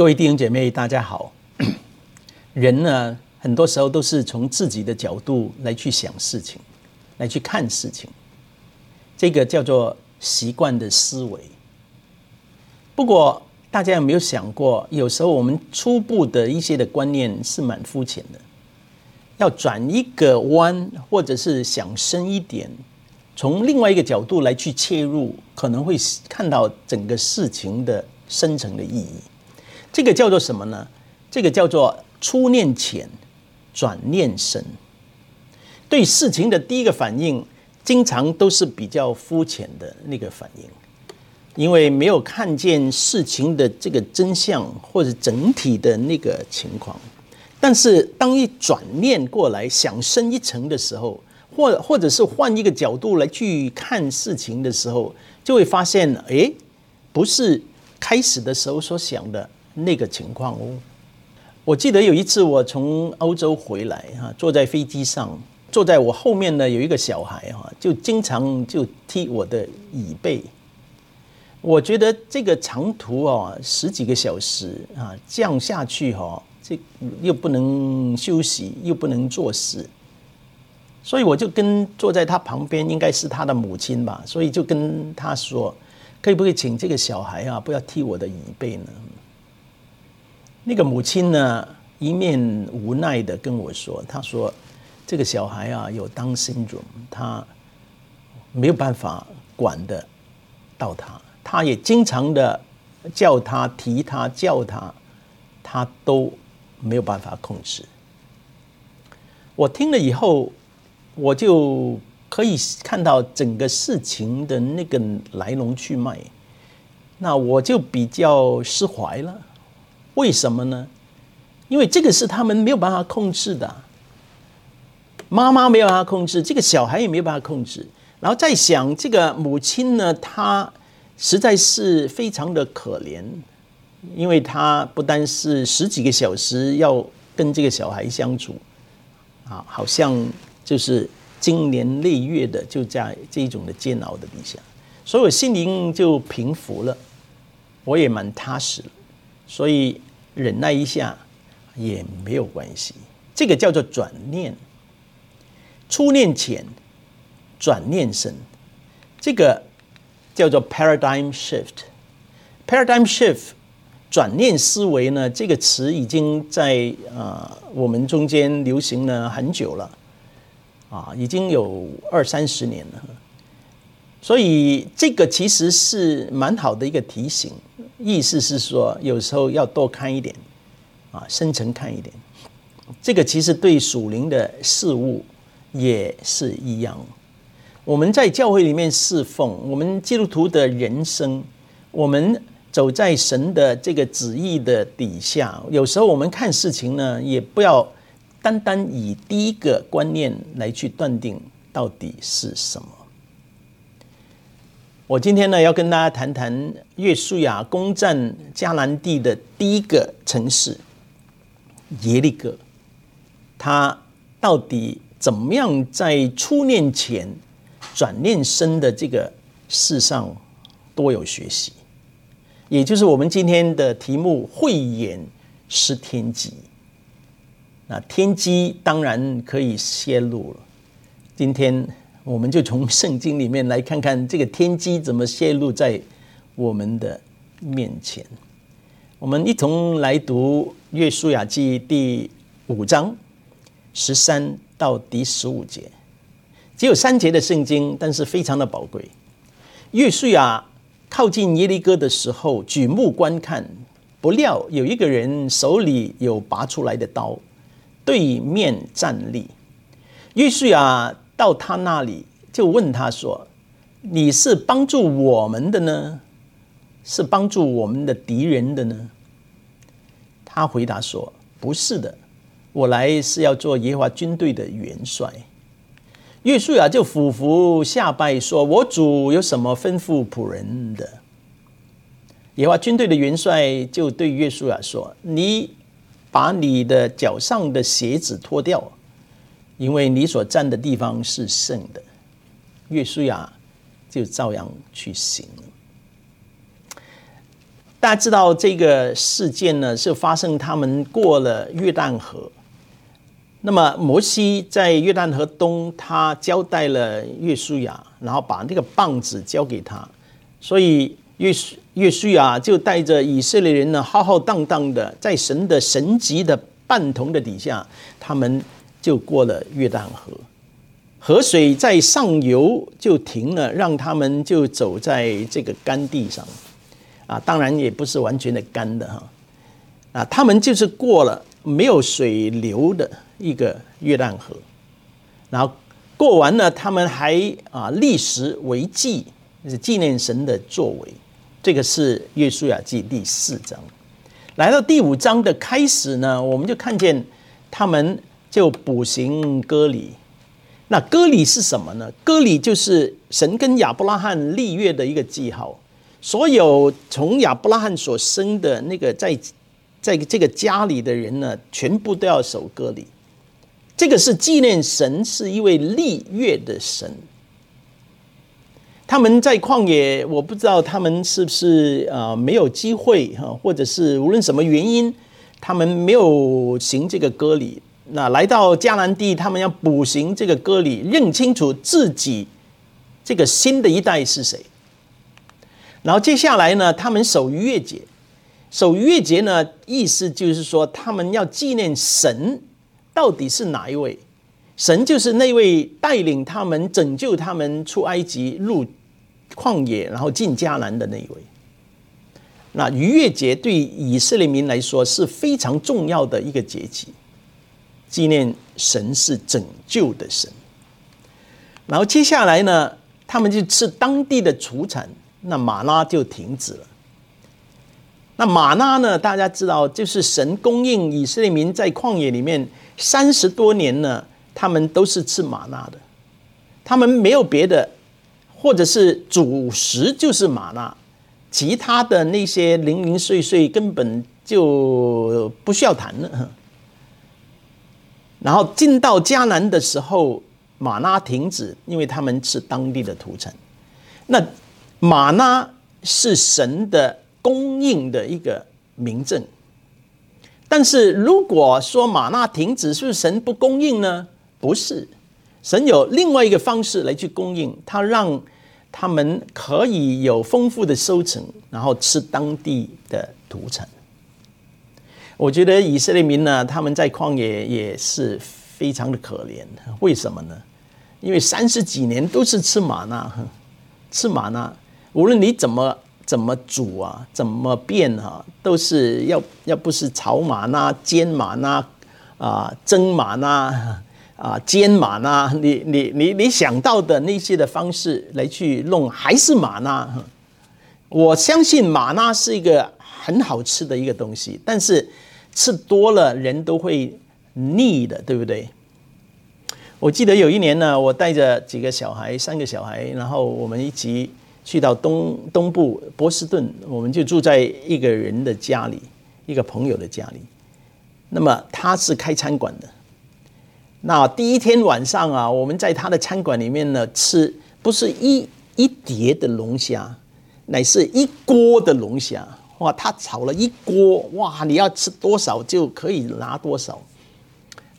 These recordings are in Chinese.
各位弟兄姐妹，大家好。人呢，很多时候都是从自己的角度来去想事情，来去看事情，这个叫做习惯的思维。不过，大家有没有想过，有时候我们初步的一些的观念是蛮肤浅的，要转一个弯，或者是想深一点，从另外一个角度来去切入，可能会看到整个事情的深层的意义。这个叫做什么呢？这个叫做初念浅，转念深。对事情的第一个反应，经常都是比较肤浅的那个反应，因为没有看见事情的这个真相或者整体的那个情况。但是当一转念过来，想深一层的时候，或或者是换一个角度来去看事情的时候，就会发现，哎，不是开始的时候所想的。那个情况哦，我记得有一次我从欧洲回来哈，坐在飞机上，坐在我后面呢有一个小孩哈，就经常就踢我的椅背。我觉得这个长途啊十几个小时啊这样下去哈，这又不能休息，又不能做事，所以我就跟坐在他旁边应该是他的母亲吧，所以就跟他说，可以不可以请这个小孩啊不要踢我的椅背呢？那个母亲呢，一面无奈的跟我说：“她说，这个小孩啊有 Down syndrome，他没有办法管得到他，他也经常的叫他、提他、叫他，他都没有办法控制。”我听了以后，我就可以看到整个事情的那个来龙去脉，那我就比较释怀了。为什么呢？因为这个是他们没有办法控制的，妈妈没有办法控制，这个小孩也没有办法控制。然后再想这个母亲呢，她实在是非常的可怜，因为她不单是十几个小时要跟这个小孩相处，啊，好像就是经年累月的就在这种的煎熬的底下，所以我心灵就平复了，我也蛮踏实了。所以忍耐一下也没有关系，这个叫做转念，初念浅，转念深，这个叫做 paradigm shift。paradigm shift 转念思维呢，这个词已经在啊我们中间流行了很久了，啊，已经有二三十年了。所以这个其实是蛮好的一个提醒。意思是说，有时候要多看一点，啊，深层看一点。这个其实对属灵的事物也是一样。我们在教会里面侍奉，我们基督徒的人生，我们走在神的这个旨意的底下。有时候我们看事情呢，也不要单单以第一个观念来去断定到底是什么。我今天呢，要跟大家谈谈约书亚攻占迦南地的第一个城市耶利哥，他到底怎么样在初念浅、转念深的这个世上多有学习？也就是我们今天的题目“慧眼识天机”。那天机当然可以泄露了。今天。我们就从圣经里面来看看这个天机怎么泄露在我们的面前。我们一同来读《约书亚记》第五章十三到第十五节，只有三节的圣经，但是非常的宝贵。约书亚靠近耶利哥的时候，举目观看，不料有一个人手里有拔出来的刀，对面站立。约书亚。到他那里，就问他说：“你是帮助我们的呢，是帮助我们的敌人的呢？”他回答说：“不是的，我来是要做耶和华军队的元帅。”约书亚就俯伏下拜说：“我主有什么吩咐仆人的？”耶和华军队的元帅就对约书亚说：“你把你的脚上的鞋子脱掉。”因为你所站的地方是圣的，约书亚就照样去行。大家知道这个事件呢，是发生他们过了约旦河。那么摩西在约旦河东，他交代了约书亚，然后把那个棒子交给他，所以约约书亚就带着以色列人呢，浩浩荡荡的在神的神级的伴同的底下，他们就过了约旦河，河水在上游就停了，让他们就走在这个干地上，啊，当然也不是完全的干的哈，啊，他们就是过了没有水流的。一个约旦河，然后过完了，他们还啊立石为记，是纪念神的作为。这个是约书亚记第四章。来到第五章的开始呢，我们就看见他们就补行割礼。那割礼是什么呢？割礼就是神跟亚伯拉罕立约的一个记号。所有从亚伯拉罕所生的那个在在这个家里的人呢，全部都要守割礼。这个是纪念神是一位立约的神。他们在旷野，我不知道他们是不是啊没有机会哈，或者是无论什么原因，他们没有行这个割礼。那来到迦南地，他们要补行这个割礼，认清楚自己这个新的一代是谁。然后接下来呢，他们守逾越节，守逾越节呢，意思就是说他们要纪念神。到底是哪一位？神就是那位带领他们、拯救他们出埃及、入旷野，然后进迦南的那一位。那逾越节对以色列民来说是非常重要的一个节期，纪念神是拯救的神。然后接下来呢，他们就吃当地的土产，那玛拉就停止了。那玛纳呢，大家知道，就是神供应以色列民在旷野里面。三十多年呢，他们都是吃玛纳的，他们没有别的，或者是主食就是玛纳，其他的那些零零碎碎根本就不需要谈了。然后进到迦南的时候，玛纳停止，因为他们是当地的土产。那玛纳是神的供应的一个明证。但是如果说玛纳停止，是不是神不供应呢？不是，神有另外一个方式来去供应，他让他们可以有丰富的收成，然后吃当地的土产。我觉得以色列民呢，他们在旷野也是非常的可怜。为什么呢？因为三十几年都是吃玛纳，吃玛纳，无论你怎么。怎么煮啊？怎么变啊？都是要要不是炒玛纳、煎玛纳啊、蒸玛纳啊、煎玛纳，你你你你想到的那些的方式来去弄，还是玛纳。我相信玛纳是一个很好吃的一个东西，但是吃多了人都会腻的，对不对？我记得有一年呢，我带着几个小孩，三个小孩，然后我们一起。去到东东部波士顿，我们就住在一个人的家里，一个朋友的家里。那么他是开餐馆的。那第一天晚上啊，我们在他的餐馆里面呢吃，不是一一碟的龙虾，乃是一锅的龙虾。哇，他炒了一锅，哇，你要吃多少就可以拿多少。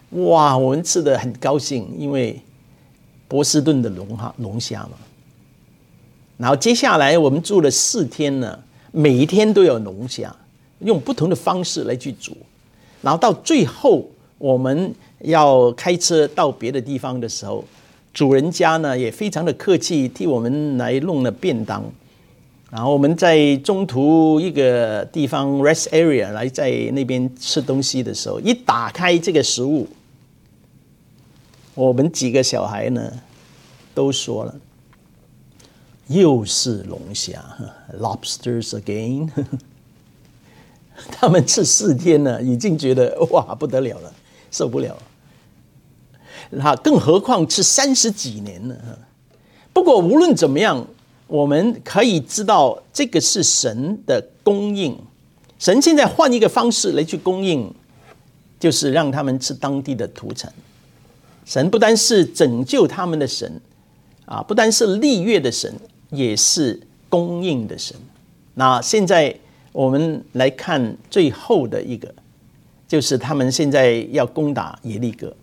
哇，我们吃得很高兴，因为波士顿的龙虾龙虾嘛。然后接下来我们住了四天呢，每一天都有龙虾，用不同的方式来去煮。然后到最后我们要开车到别的地方的时候，主人家呢也非常的客气，替我们来弄了便当。然后我们在中途一个地方 rest area 来在那边吃东西的时候，一打开这个食物，我们几个小孩呢都说了。又是龙虾，lobsters again。他们吃四天了，已经觉得哇不得了了，受不了了。那更何况吃三十几年了。不过无论怎么样，我们可以知道这个是神的供应。神现在换一个方式来去供应，就是让他们吃当地的土产。神不单是拯救他们的神啊，不单是立约的神。也是供应的神。那现在我们来看最后的一个，就是他们现在要攻打耶利哥，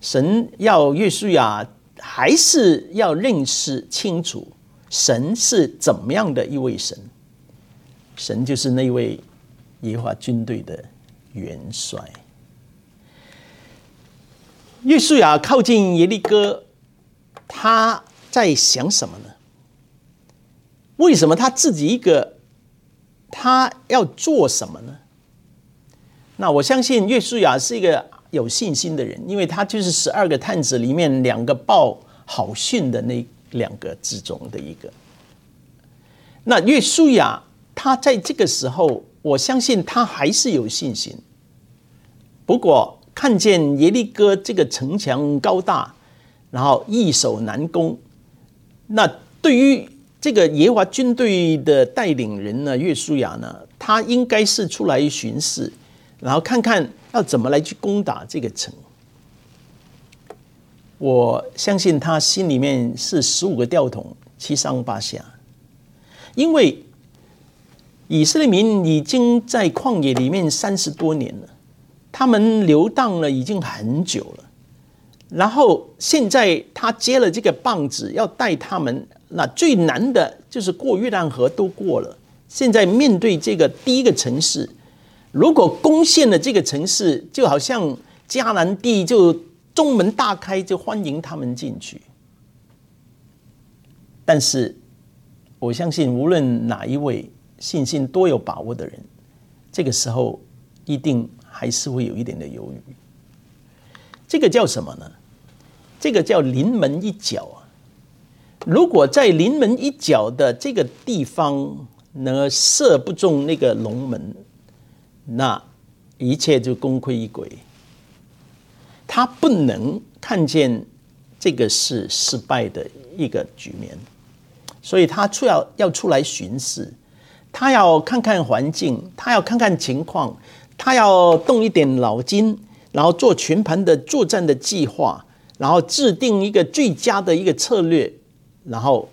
神要约书亚还是要认识清楚神是怎么样的一位神？神就是那位耶和华军队的元帅。约书亚靠近耶利哥，他在想什么呢？为什么他自己一个？他要做什么呢？那我相信约书亚是一个有信心的人，因为他就是十二个探子里面两个报好讯的那两个之中的一个。那约书亚他在这个时候，我相信他还是有信心。不过看见耶利哥这个城墙高大，然后易守难攻，那对于。这个耶华军队的带领人呢，约书亚呢，他应该是出来巡视，然后看看要怎么来去攻打这个城。我相信他心里面是十五个吊桶，七上八下，因为以色列民已经在旷野里面三十多年了，他们流荡了已经很久了，然后现在他接了这个棒子，要带他们。那最难的就是过约旦河都过了，现在面对这个第一个城市，如果攻陷了这个城市，就好像迦南地就中门大开，就欢迎他们进去。但是我相信，无论哪一位信心多有把握的人，这个时候一定还是会有一点的犹豫。这个叫什么呢？这个叫临门一脚啊。如果在临门一脚的这个地方呢，射不中那个龙门，那一切就功亏一篑。他不能看见这个是失败的一个局面，所以他出要要出来巡视，他要看看环境，他要看看情况，他要动一点脑筋，然后做全盘的作战的计划，然后制定一个最佳的一个策略。然后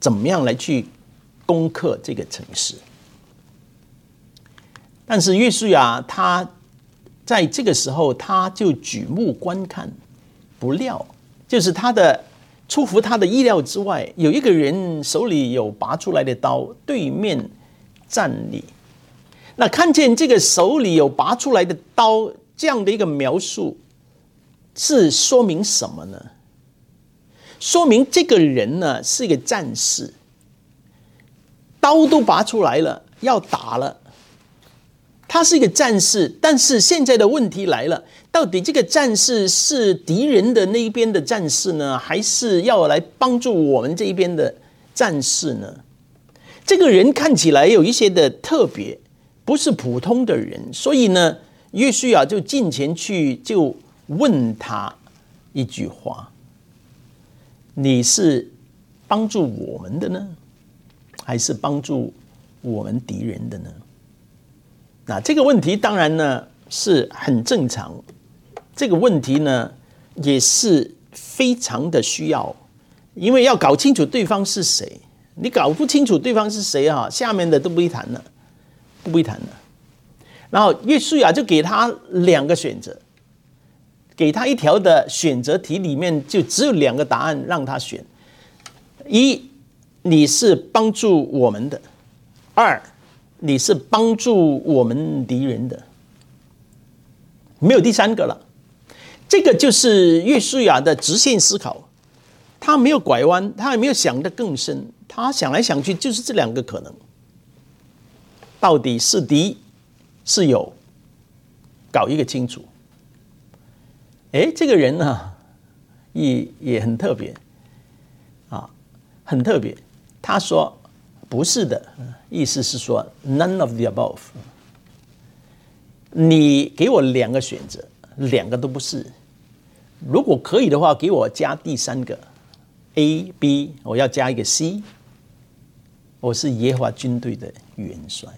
怎么样来去攻克这个城市？但是约书亚他在这个时候他就举目观看，不料就是他的出乎他的意料之外，有一个人手里有拔出来的刀，对面站立。那看见这个手里有拔出来的刀这样的一个描述，是说明什么呢？说明这个人呢是一个战士，刀都拔出来了，要打了。他是一个战士，但是现在的问题来了：到底这个战士是敌人的那一边的战士呢，还是要来帮助我们这一边的战士呢？这个人看起来有一些的特别，不是普通的人，所以呢，约书亚就近前去，就问他一句话。你是帮助我们的呢，还是帮助我们敌人的呢？那这个问题当然呢是很正常，这个问题呢也是非常的需要，因为要搞清楚对方是谁。你搞不清楚对方是谁啊，下面的都不会谈了，不会谈了。然后约书亚就给他两个选择。给他一条的选择题，里面就只有两个答案让他选：一，你是帮助我们的；二，你是帮助我们敌人的。没有第三个了。这个就是约书亚的直线思考，他没有拐弯，他也没有想得更深，他想来想去就是这两个可能：到底是敌是友，搞一个清楚。哎，这个人呢，也也很特别，啊，很特别。他说不是的，意思是说 none of the above。你给我两个选择，两个都不是。如果可以的话，给我加第三个 A、B，我要加一个 C。我是耶和华军队的元帅。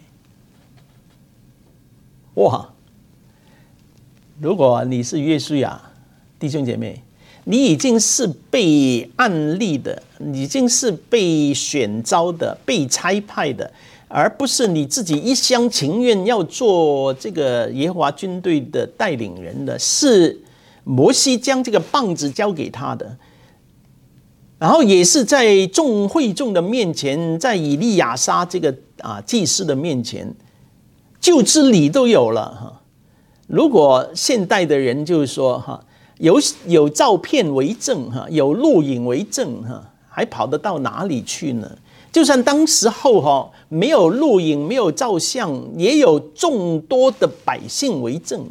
哇！如果你是约书亚，弟兄姐妹，你已经是被案例的，已经是被选召的、被差派的，而不是你自己一厢情愿要做这个耶和华军队的带领人的，是摩西将这个棒子交给他的，然后也是在众会众的面前，在以利亚撒这个啊祭司的面前，就知礼都有了哈。如果现代的人就是说哈，有有照片为证哈，有录影为证哈，还跑得到哪里去呢？就算当时候哈没有录影，没有照相，也有众多的百姓为证，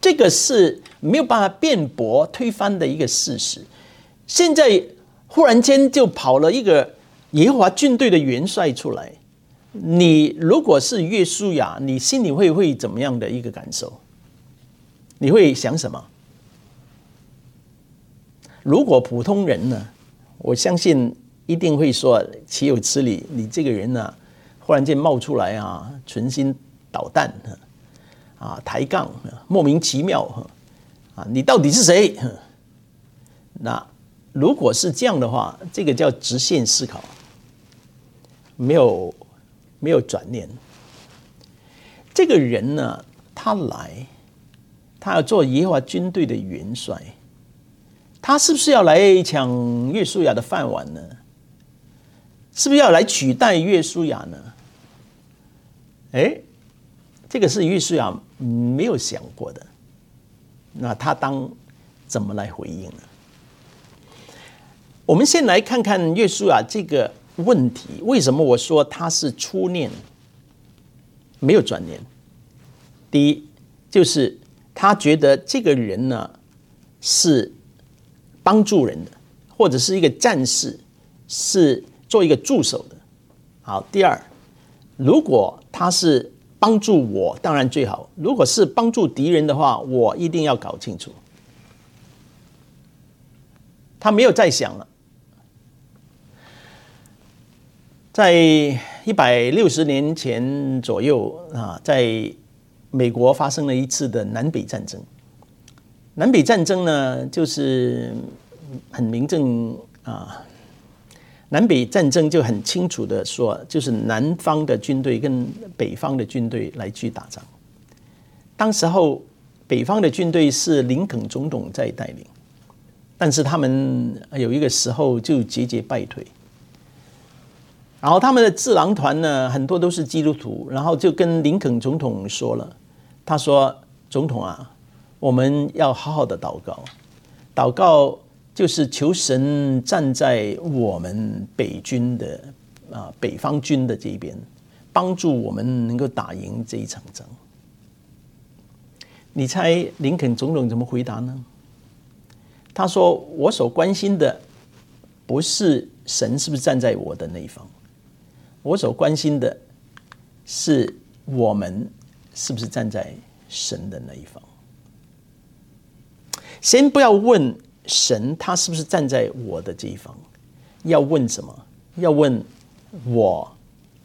这个是没有办法辩驳推翻的一个事实。现在忽然间就跑了一个耶华军队的元帅出来，你如果是约书亚，你心里会会怎么样的一个感受？你会想什么？如果普通人呢？我相信一定会说：“岂有此理！你这个人呢、忽然间冒出来啊，存心捣蛋啊，抬杠，莫名其妙啊！你到底是谁？”那如果是这样的话，这个叫直线思考，没有没有转念。这个人呢，他来。他要做耶和华军队的元帅，他是不是要来抢约书亚的饭碗呢？是不是要来取代约书亚呢？哎，这个是约书亚没有想过的。那他当怎么来回应呢？我们先来看看约书亚这个问题，为什么我说他是初念，没有转念？第一就是。他觉得这个人呢是帮助人的，或者是一个战士，是做一个助手的。好，第二，如果他是帮助我，当然最好；如果是帮助敌人的话，我一定要搞清楚。他没有再想了。在一百六十年前左右啊，在。美国发生了一次的南北战争。南北战争呢，就是很明正啊。南北战争就很清楚的说，就是南方的军队跟北方的军队来去打仗。当时候，北方的军队是林肯总统在带领，但是他们有一个时候就节节败退。然后他们的智囊团呢，很多都是基督徒，然后就跟林肯总统说了，他说：“总统啊，我们要好好的祷告，祷告就是求神站在我们北军的啊北方军的这边，帮助我们能够打赢这一场仗。”你猜林肯总统怎么回答呢？他说：“我所关心的不是神是不是站在我的那一方。”我所关心的是我们是不是站在神的那一方？先不要问神他是不是站在我的这一方，要问什么？要问我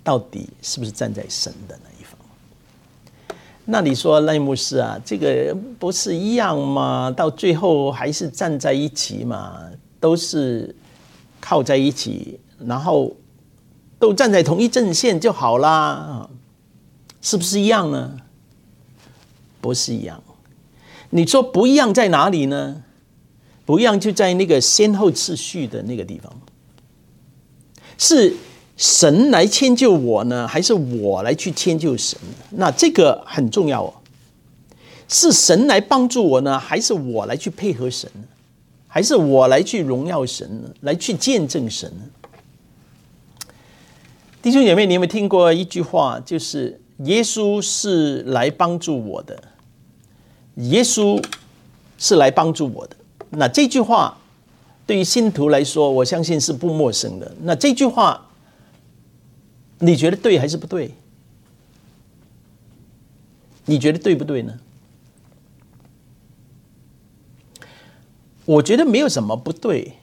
到底是不是站在神的那一方？那你说赖牧师啊，这个不是一样吗？到最后还是站在一起嘛，都是靠在一起，然后。都站在同一阵线就好啦，是不是一样呢？不是一样。你说不一样在哪里呢？不一样就在那个先后次序的那个地方。是神来迁就我呢，还是我来去迁就神？那这个很重要哦。是神来帮助我呢，还是我来去配合神？还是我来去荣耀神？来去见证神呢？弟兄姐妹，你有没有听过一句话？就是耶稣是来帮助我的，耶稣是来帮助我的。那这句话对于信徒来说，我相信是不陌生的。那这句话，你觉得对还是不对？你觉得对不对呢？我觉得没有什么不对，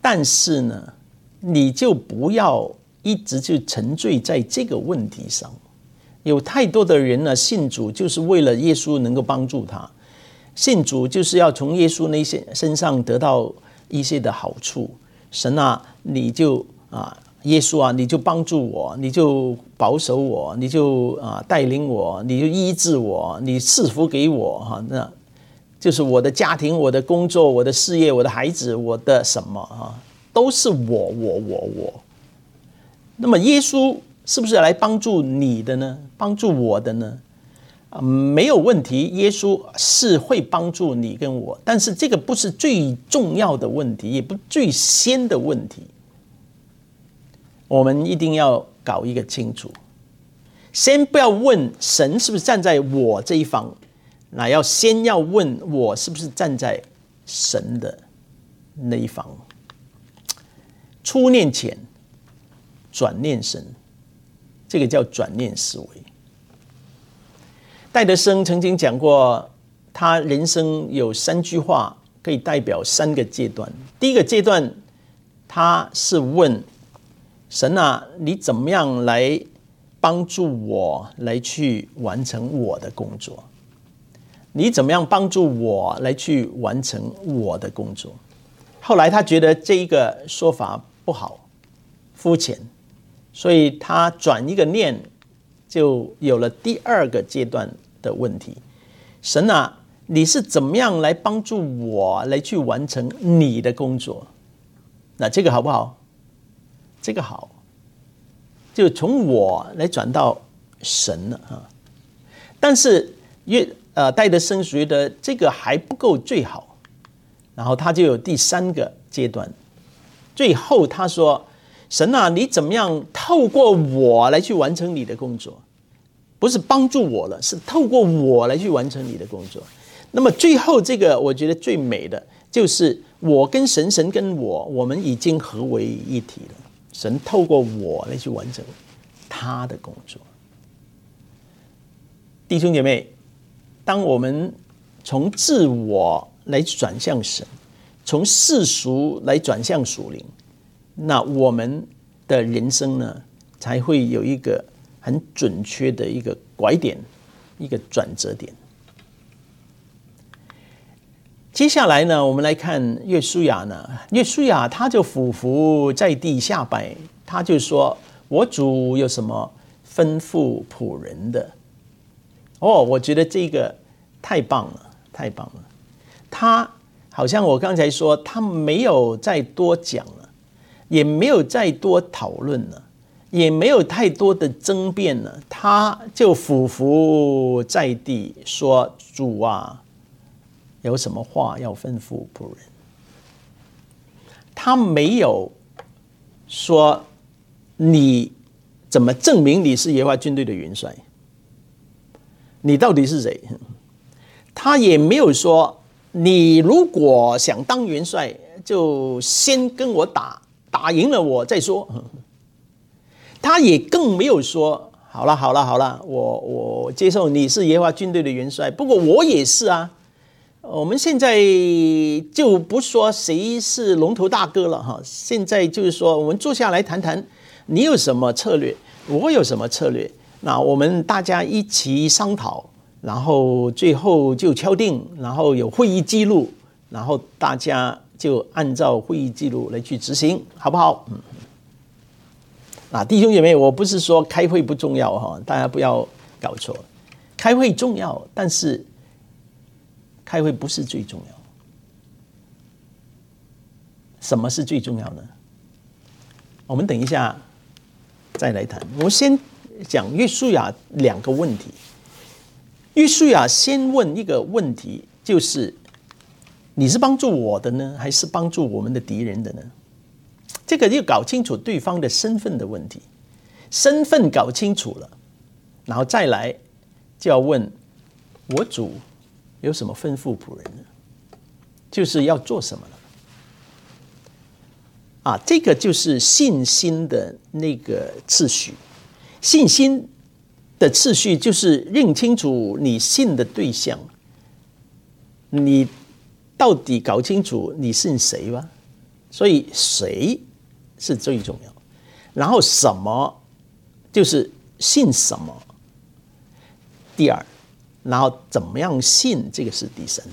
但是呢，你就不要。一直就沉醉在这个问题上，有太多的人呢，信主就是为了耶稣能够帮助他，信主就是要从耶稣那些身上得到一些的好处。神啊，你就啊耶稣啊，你就帮助我，你就保守我，你就啊带领我，你就医治我，你赐福给我哈，那就是我的家庭、我的工作、我的事业、我的孩子、我的什么啊，都是我我我我。那么耶稣是不是来帮助你的呢？帮助我的呢？啊，没有问题，耶稣是会帮助你跟我，但是这个不是最重要的问题，也不最先的问题。我们一定要搞一个清楚，先不要问神是不是站在我这一方，那要先要问我是不是站在神的那一方。初念前，转念神，这个叫转念思维。戴德生曾经讲过，他人生有三句话可以代表三个阶段。第一个阶段，他是问。神啊，你怎么样来帮助我来去完成我的工作？你怎么样帮助我来去完成我的工作？后来他觉得这一个说法不好，肤浅，所以他转一个念，就有了第二个阶段的问题。神啊，你是怎么样来帮助我来去完成你的工作？那这个好不好？这个好，就从我来转到神了啊。但是越呃戴德生觉得这个还不够最好，然后他就有第三个阶段。最后他说：“神啊，你怎么样透过我来去完成你的工作？不是帮助我了，是透过我来去完成你的工作。那么最后这个我觉得最美的就是我跟神，神跟我，我们已经合为一体了。”神透过我来去完成他的工作，弟兄姐妹，当我们从自我来转向神，从世俗来转向属灵，那我们的人生呢，才会有一个很准确的一个拐点，一个转折点。接下来呢，我们来看约书亚呢。约书亚他就俯伏在地下拜，他就说：“我主有什么吩咐仆人的？”哦，我觉得这个太棒了，太棒了。他好像我刚才说，他没有再多讲了，也没有再多讨论了，也没有太多的争辩了，他就俯伏在地说：“主啊。”有什么话要吩咐仆人？他没有说你怎么证明你是耶和华军队的元帅？你到底是谁？他也没有说你如果想当元帅，就先跟我打，打赢了我再说。他也更没有说好了好了好了，我我接受你是耶和华军队的元帅，不过我也是啊。我们现在就不说谁是龙头大哥了哈，现在就是说，我们坐下来谈谈，你有什么策略，我有什么策略，那我们大家一起商讨，然后最后就敲定，然后有会议记录，然后大家就按照会议记录来去执行，好不好？嗯，啊，弟兄姐妹，我不是说开会不重要哈，大家不要搞错，开会重要，但是。开会不是最重要，什么是最重要呢？我们等一下再来谈。我先讲约书亚两个问题。约书亚先问一个问题，就是你是帮助我的呢，还是帮助我们的敌人的呢？这个就搞清楚对方的身份的问题。身份搞清楚了，然后再来就要问我主。有什么吩咐仆人呢？就是要做什么呢？啊，这个就是信心的那个次序。信心的次序就是认清楚你信的对象，你到底搞清楚你信谁吧。所以谁是最重要，然后什么就是信什么。第二。然后怎么样信？这个是第三，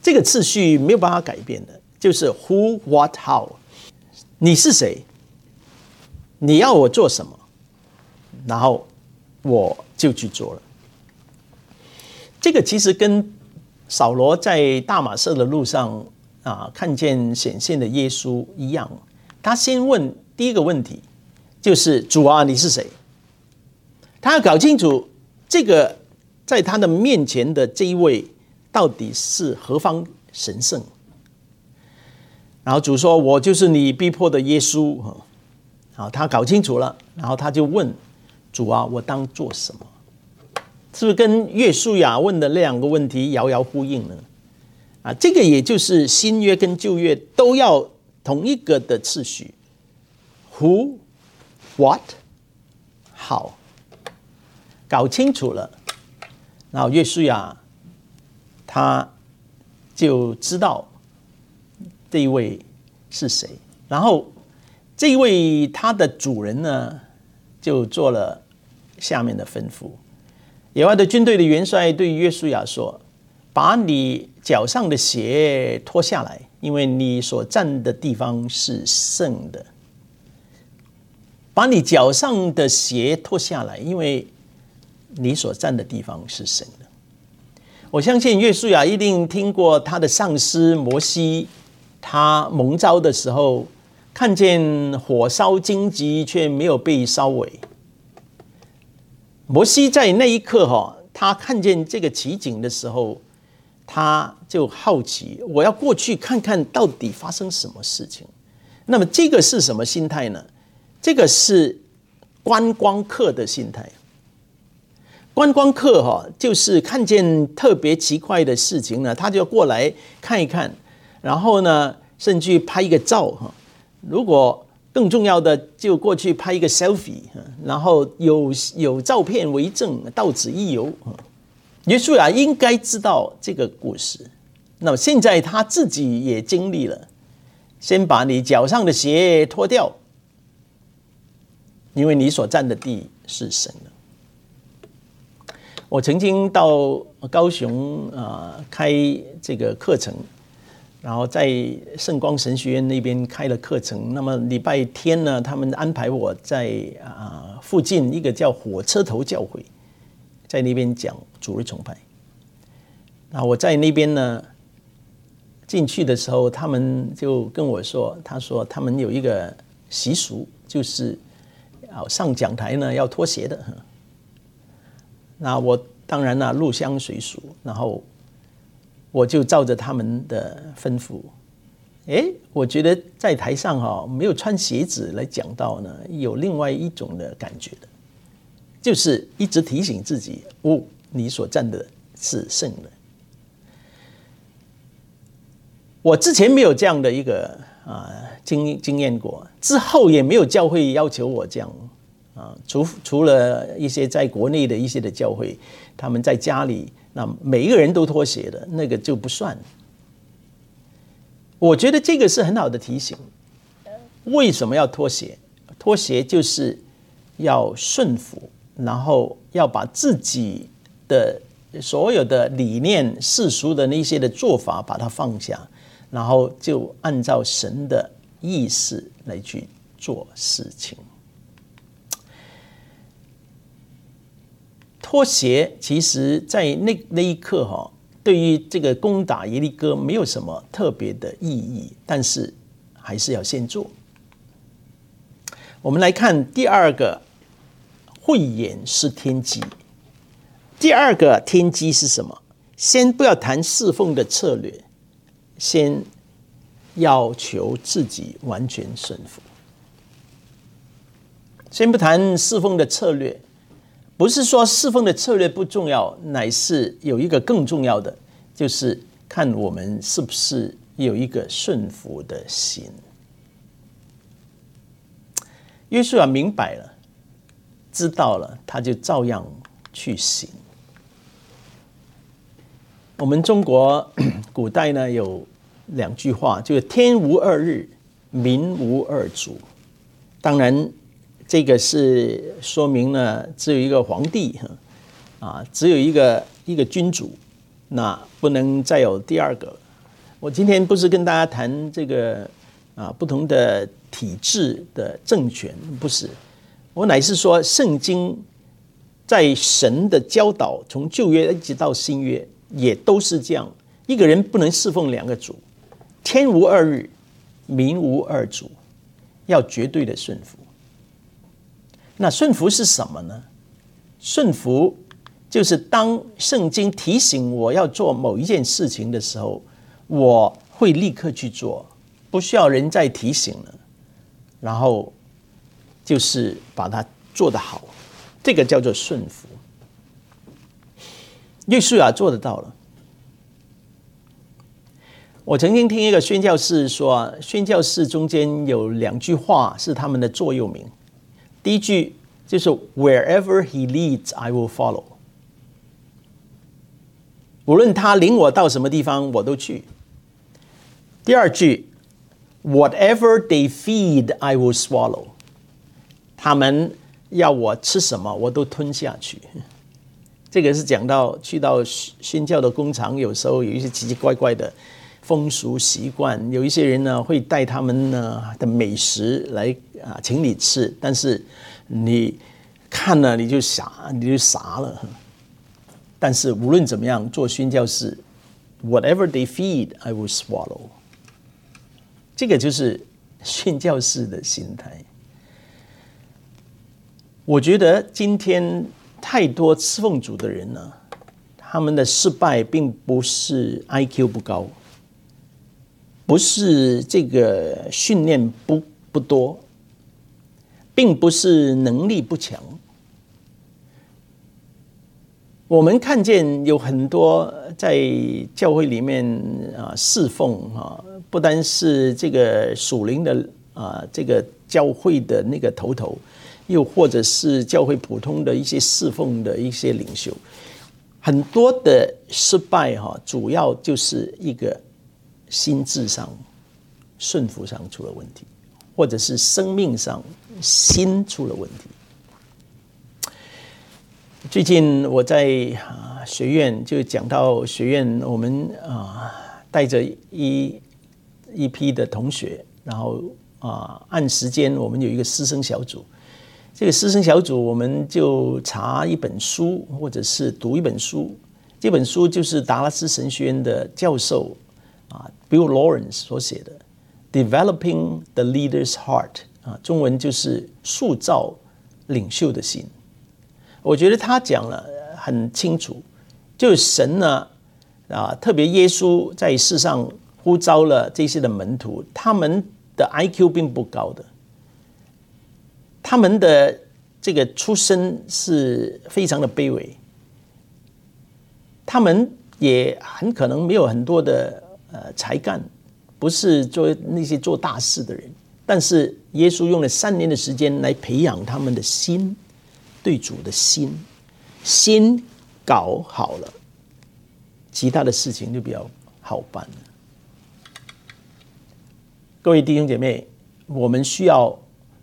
这个次序没有办法改变的，就是 who what how，你是谁？你要我做什么，然后我就去做了。这个其实跟扫罗在大马色的路上啊，看见显现的耶稣一样。他先问第一个问题，就是主啊，你是谁？他要搞清楚这个在他的面前的这一位到底是何方神圣。然后主说：“我就是你逼迫的耶稣。”好，他搞清楚了，然后他就问主啊：“我当做什么？”是不是跟约书亚问的那两个问题遥遥呼应呢？啊，这个也就是新约跟旧约都要同一个的次序：Who、What、How。搞清楚了，然后约书亚他就知道。这一位是谁？然后这一位他的主人呢，就做了下面的吩咐。野外的军队的元帅对约书亚说：“把你脚上的鞋脱下来，因为你所站的地方是圣的。把你脚上的鞋脱下来，因为你所站的地方是圣的。”我相信约书亚一定听过他的上司摩西。他蒙召的时候，看见火烧荆棘，却没有被烧毁。摩西在那一刻，哈，他看见这个奇景的时候，他就好奇，我要过去看看到底发生什么事情。那么这个是什么心态呢？这个是观光客的心态。观光客，哈，就是看见特别奇怪的事情呢，他就过来看一看。然后呢，甚至拍一个照哈。如果更重要的，就过去拍一个 selfie，然后有有照片为证，到此一游。约书亚应该知道这个故事。那么现在他自己也经历了，先把你脚上的鞋脱掉，因为你所站的地是神的。我曾经到高雄啊开这个课程。然后在圣光神学院那边开了课程，那么礼拜天呢，他们安排我在啊附近一个叫火车头教会，在那边讲主日崇拜。那我在那边呢进去的时候，他们就跟我说，他说他们有一个习俗，就是啊上讲台呢要脱鞋的。那我当然呢入乡随俗，然后。我就照着他们的吩咐，诶，我觉得在台上哈没有穿鞋子来讲道呢，有另外一种的感觉的，就是一直提醒自己，哦，你所站的是圣人。我之前没有这样的一个啊经经验过，之后也没有教会要求我这样啊，除除了一些在国内的一些的教会，他们在家里。那每一个人都脱鞋的那个就不算。我觉得这个是很好的提醒。为什么要脱鞋？脱鞋就是要顺服，然后要把自己的所有的理念、世俗的那些的做法把它放下，然后就按照神的意思来去做事情。脱鞋，其实，在那那一刻哈，对于这个攻打耶利哥没有什么特别的意义，但是还是要先做。我们来看第二个，慧眼识天机。第二个天机是什么？先不要谈侍奉的策略，先要求自己完全顺服。先不谈侍奉的策略。不是说侍奉的策略不重要，乃是有一个更重要的，就是看我们是不是有一个顺服的心。约书亚明白了，知道了，他就照样去行。我们中国古代呢有两句话，就是“天无二日，民无二主”。当然。这个是说明呢，只有一个皇帝，啊，只有一个一个君主，那不能再有第二个。我今天不是跟大家谈这个啊不同的体制的政权，不是。我乃是说，圣经在神的教导，从旧约一直到新约，也都是这样。一个人不能侍奉两个主，天无二日，民无二主，要绝对的顺服。那顺服是什么呢？顺服就是当圣经提醒我要做某一件事情的时候，我会立刻去做，不需要人再提醒了。然后就是把它做得好，这个叫做顺服。约书亚做得到了。我曾经听一个宣教士说，宣教士中间有两句话是他们的座右铭。第一句就是 “Wherever he leads, I will follow”。无论他领我到什么地方，我都去。第二句 “Whatever they feed, I will swallow”。他们要我吃什么，我都吞下去。这个是讲到去到宣教的工厂，有时候有一些奇奇怪怪的。风俗习惯，有一些人呢会带他们呢的美食来啊请你吃，但是你看了你就傻，你就傻了。但是无论怎么样，做宣教士，whatever they feed, I will swallow。这个就是宣教士的心态。我觉得今天太多侍奉主的人呢，他们的失败并不是 IQ 不高。不是这个训练不不多，并不是能力不强。我们看见有很多在教会里面啊侍奉啊，不单是这个属灵的啊这个教会的那个头头，又或者是教会普通的一些侍奉的一些领袖，很多的失败哈，主要就是一个。心智上、顺服上出了问题，或者是生命上心出了问题。最近我在啊学院就讲到学院，我们啊带着一一批的同学，然后啊按时间我们有一个师生小组。这个师生小组我们就查一本书，或者是读一本书。这本书就是达拉斯神学院的教授。啊，Bill Lawrence 所写的《Developing the Leader's Heart》啊，中文就是塑造领袖的心。我觉得他讲了很清楚，就是神呢啊，特别耶稣在世上呼召了这些的门徒，他们的 IQ 并不高的，他们的这个出身是非常的卑微，他们也很可能没有很多的。呃，才干不是做那些做大事的人，但是耶稣用了三年的时间来培养他们的心，对主的心，心搞好了，其他的事情就比较好办了。各位弟兄姐妹，我们需要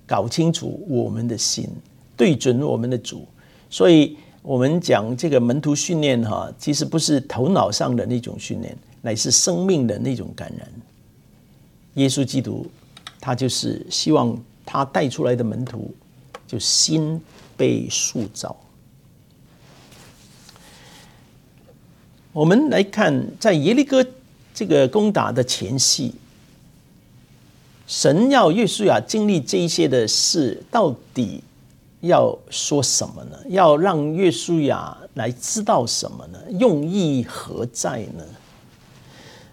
搞清楚我们的心，对准我们的主。所以，我们讲这个门徒训练哈，其实不是头脑上的那种训练。乃是生命的那种感染。耶稣基督，他就是希望他带出来的门徒，就心被塑造。我们来看，在耶利哥这个攻打的前夕，神要约书亚经历这一些的事，到底要说什么呢？要让约书亚来知道什么呢？用意何在呢？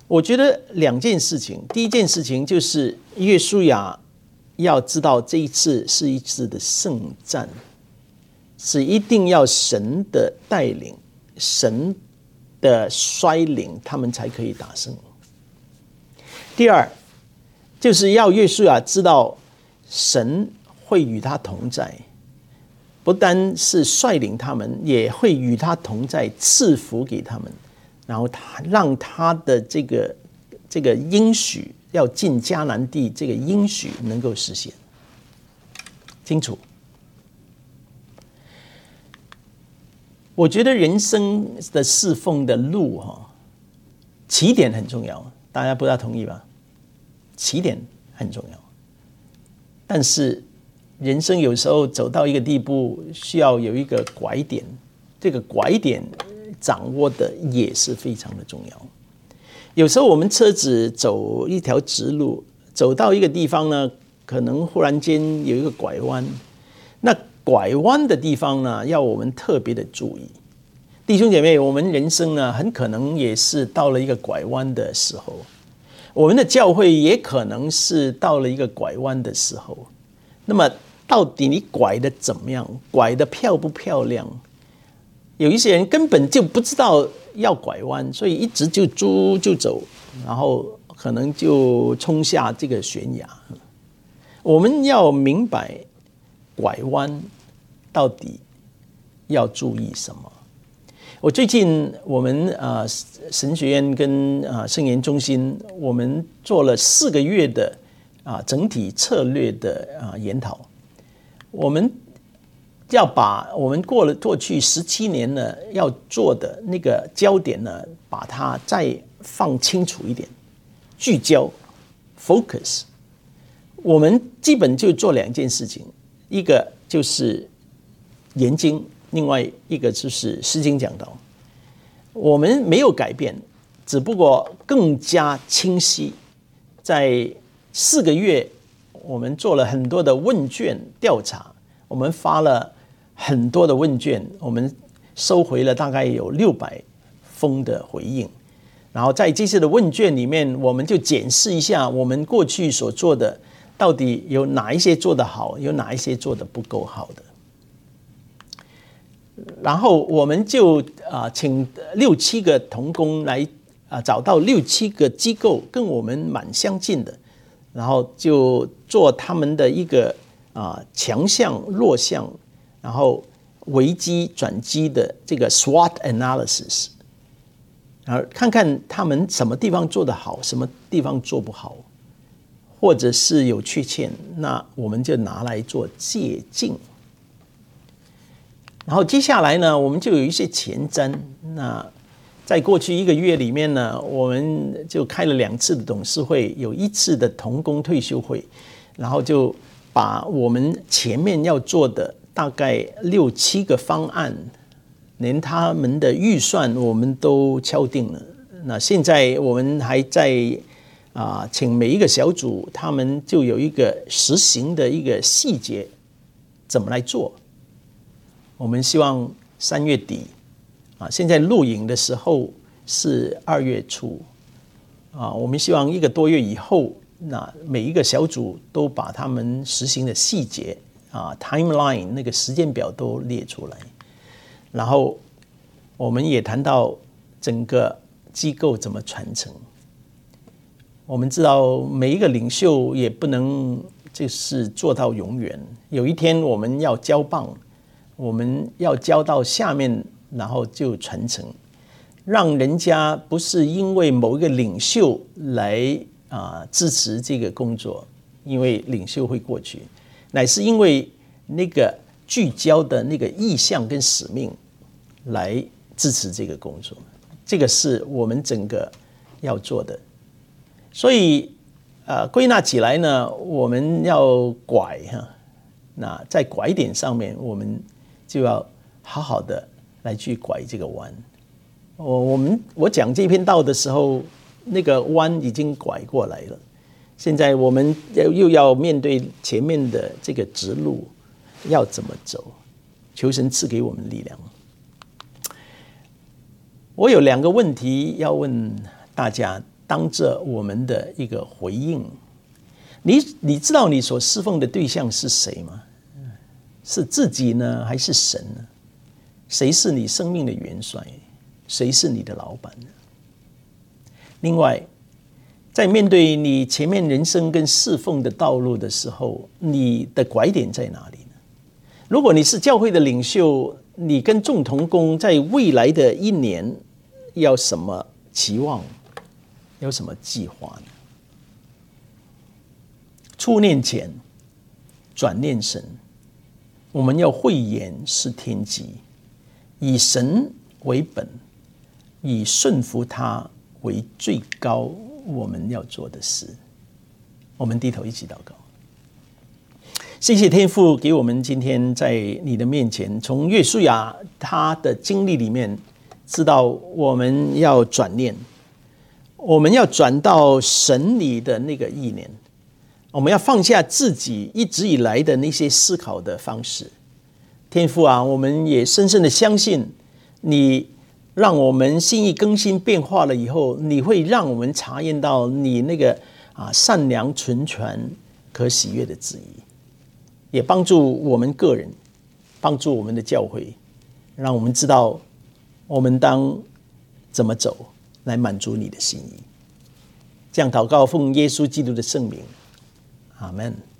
我觉得两件事情，第一件事情就是约书亚要知道这一次是一次的圣战，是一定要神的带领、神的率领，他们才可以打胜。第二，就是要约书亚知道神会与他同在，不单是率领他们，也会与他同在，赐福给他们。然后他让他的这个这个应许要进迦南地，这个应许能够实现，清楚。我觉得人生的侍奉的路哈，起点很重要，大家不大同意吧？起点很重要，但是人生有时候走到一个地步，需要有一个拐点，这个拐点掌握的也是非常的重要。有时候我们车子走一条直路，走到一个地方呢，可能忽然间有一个拐弯，那拐弯的地方呢，要我们特别的注意。弟兄姐妹，我们人生呢，很可能也是到了一个拐弯的时候。我们的教会也可能是到了一个拐弯的时候。那么，到底你拐的怎么样？拐的漂不漂亮？有一些人根本就不知道要拐弯，所以一直就猪就走，然后可能就冲下这个悬崖。我们要明白拐弯到底要注意什么。我最近我们啊神学院跟啊圣言中心，我们做了四个月的啊整体策略的啊研讨。我们要把我们过了过去十七年呢要做的那个焦点呢，把它再放清楚一点，聚焦 focus。我们基本就做两件事情，一个就是研经。另外一个就是诗经讲到，我们没有改变，只不过更加清晰。在四个月，我们做了很多的问卷调查，我们发了很多的问卷，我们收回了大概有六百封的回应。然后在这些的问卷里面，我们就检视一下我们过去所做的，到底有哪一些做得好，有哪一些做得不够好的。然后我们就啊，请六七个同工来啊，找到六七个机构跟我们蛮相近的，然后就做他们的一个啊强项弱项，然后危机转机的这个 SWOT analysis，然后看看他们什么地方做得好，什么地方做不好，或者是有缺陷，那我们就拿来做借鉴。然后接下来呢，我们就有一些前瞻。那在过去一个月里面呢，我们就开了两次的董事会，有一次的同工退休会，然后就把我们前面要做的大概六七个方案，连他们的预算我们都敲定了。那现在我们还在啊，请每一个小组，他们就有一个实行的一个细节，怎么来做。我们希望三月底，啊，现在录影的时候是二月初，啊，我们希望一个多月以后，那每一个小组都把他们实行的细节啊，timeline 那个时间表都列出来，然后我们也谈到整个机构怎么传承。我们知道每一个领袖也不能就是做到永远，有一天我们要交棒。我们要交到下面，然后就传承，让人家不是因为某一个领袖来啊支持这个工作，因为领袖会过去，乃是因为那个聚焦的那个意向跟使命来支持这个工作，这个是我们整个要做的。所以啊，归纳起来呢，我们要拐哈，那在拐点上面我们。就要好好的来去拐这个弯。我我们我讲这篇道的时候，那个弯已经拐过来了。现在我们又又要面对前面的这个直路，要怎么走？求神赐给我们力量。我有两个问题要问大家，当着我们的一个回应。你你知道你所侍奉的对象是谁吗？是自己呢，还是神呢？谁是你生命的元帅？谁是你的老板呢？另外，在面对你前面人生跟侍奉的道路的时候，你的拐点在哪里呢？如果你是教会的领袖，你跟众同工在未来的一年要什么期望？有什么计划呢？初念前，转念神。我们要慧眼识天机，以神为本，以顺服他为最高。我们要做的事，我们低头一起祷告。谢谢天父给我们今天在你的面前，从约书亚他的经历里面，知道我们要转念，我们要转到神里的那个意念，我们要放下自己一直以来的那些思考的方式。天父啊，我们也深深的相信你。让我们心意更新变化了以后，你会让我们察验到你那个啊善良、纯全、可喜悦的旨意，也帮助我们个人，帮助我们的教会，让我们知道我们当怎么走来满足你的心意。这样祷告，奉耶稣基督的圣名，阿门。